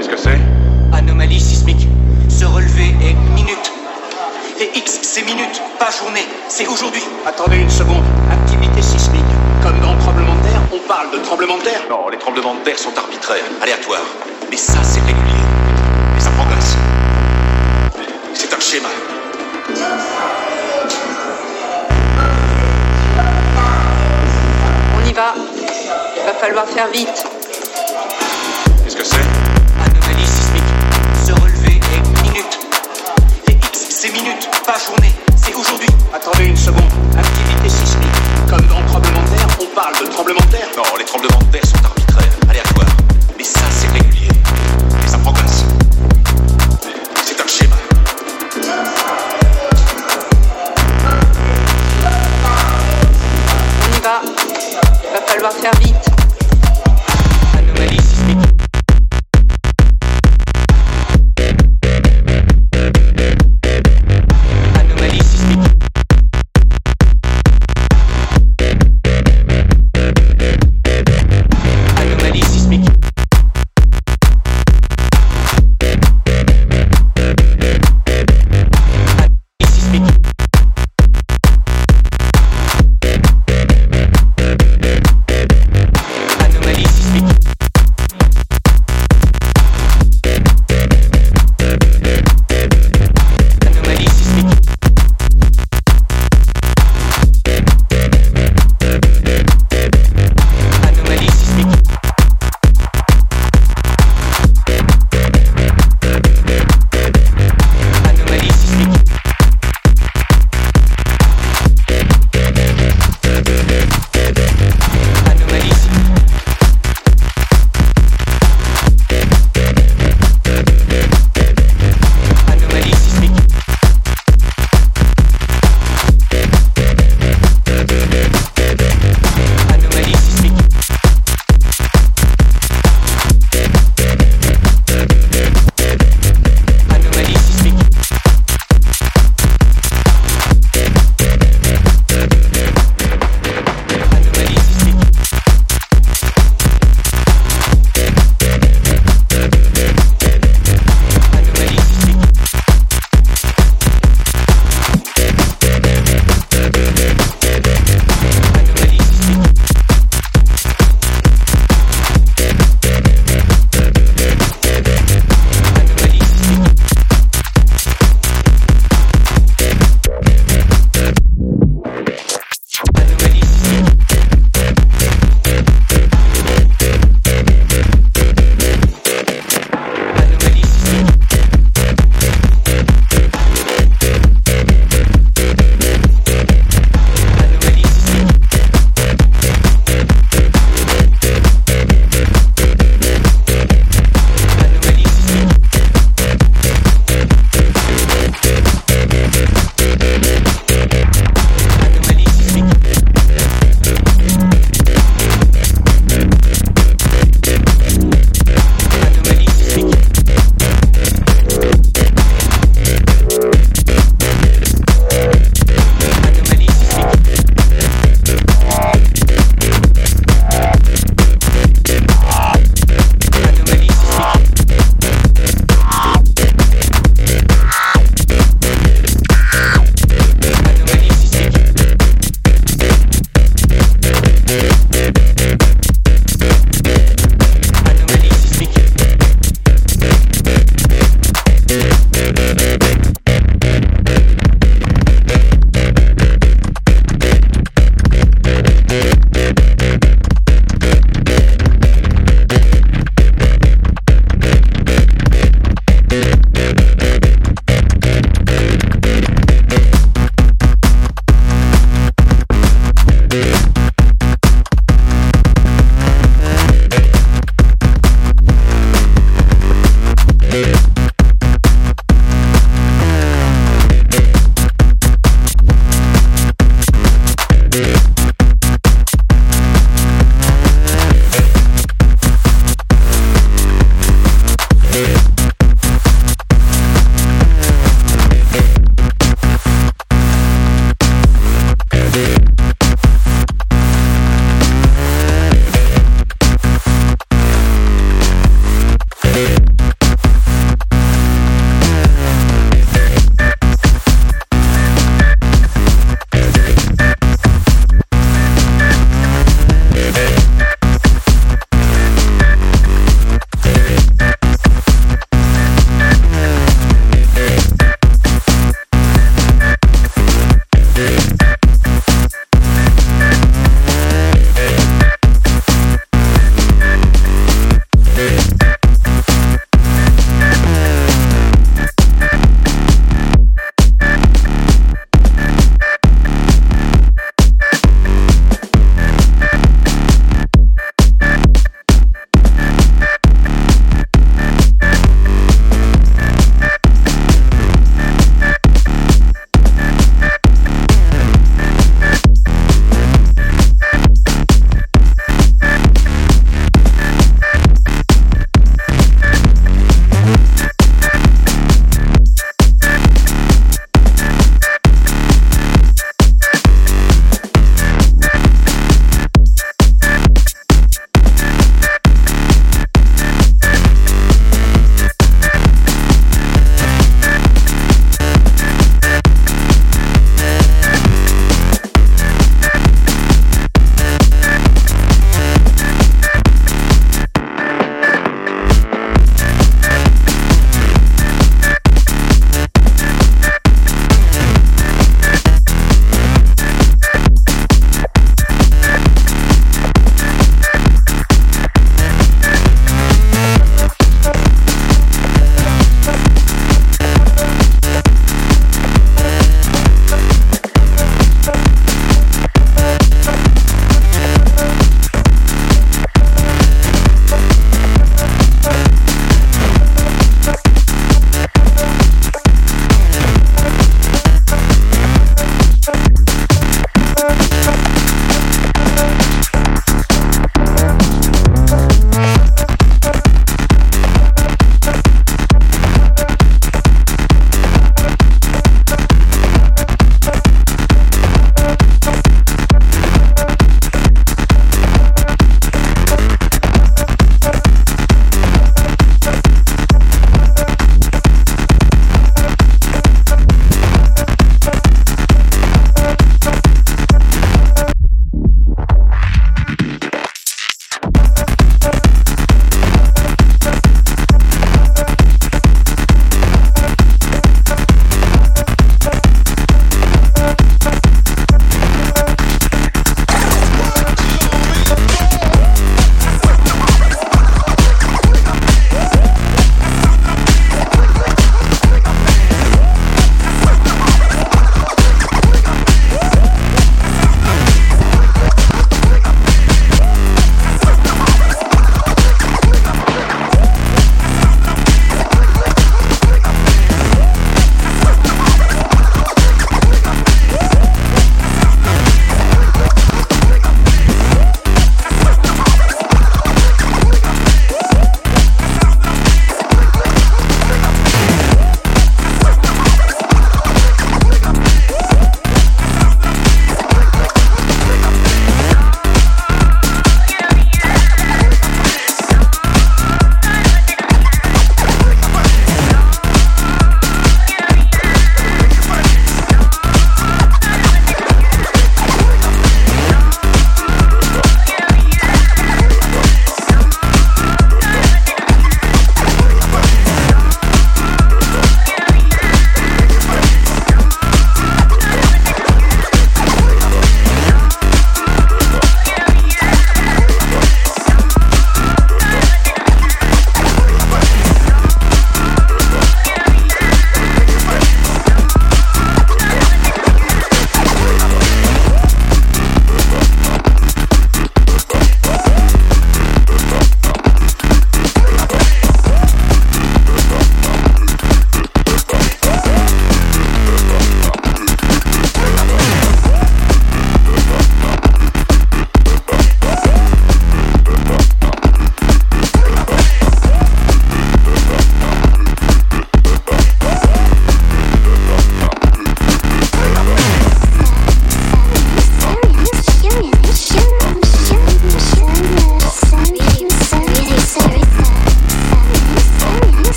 Qu'est-ce que c'est Anomalie sismique. Se relever est minute. Et X, c'est minute, pas journée. C'est aujourd'hui. Attendez une seconde. Activité sismique. Comme dans tremblement de terre, on parle de tremblement de terre. Non, les tremblements de terre sont arbitraires, aléatoires. Mais ça, c'est régulier. Et ça progresse. C'est un schéma. On y va. Il va falloir faire vite. C'est minute, pas journée. C'est aujourd'hui. Attendez une seconde. Activité sismique. Comme dans tremblement de terre, on parle de tremblement de terre. Non, les tremblements de terre sont arbitraires, aléatoires. Mais ça, c'est régulier. Et ça progresse. C'est un schéma. On y va. Il va falloir faire vite.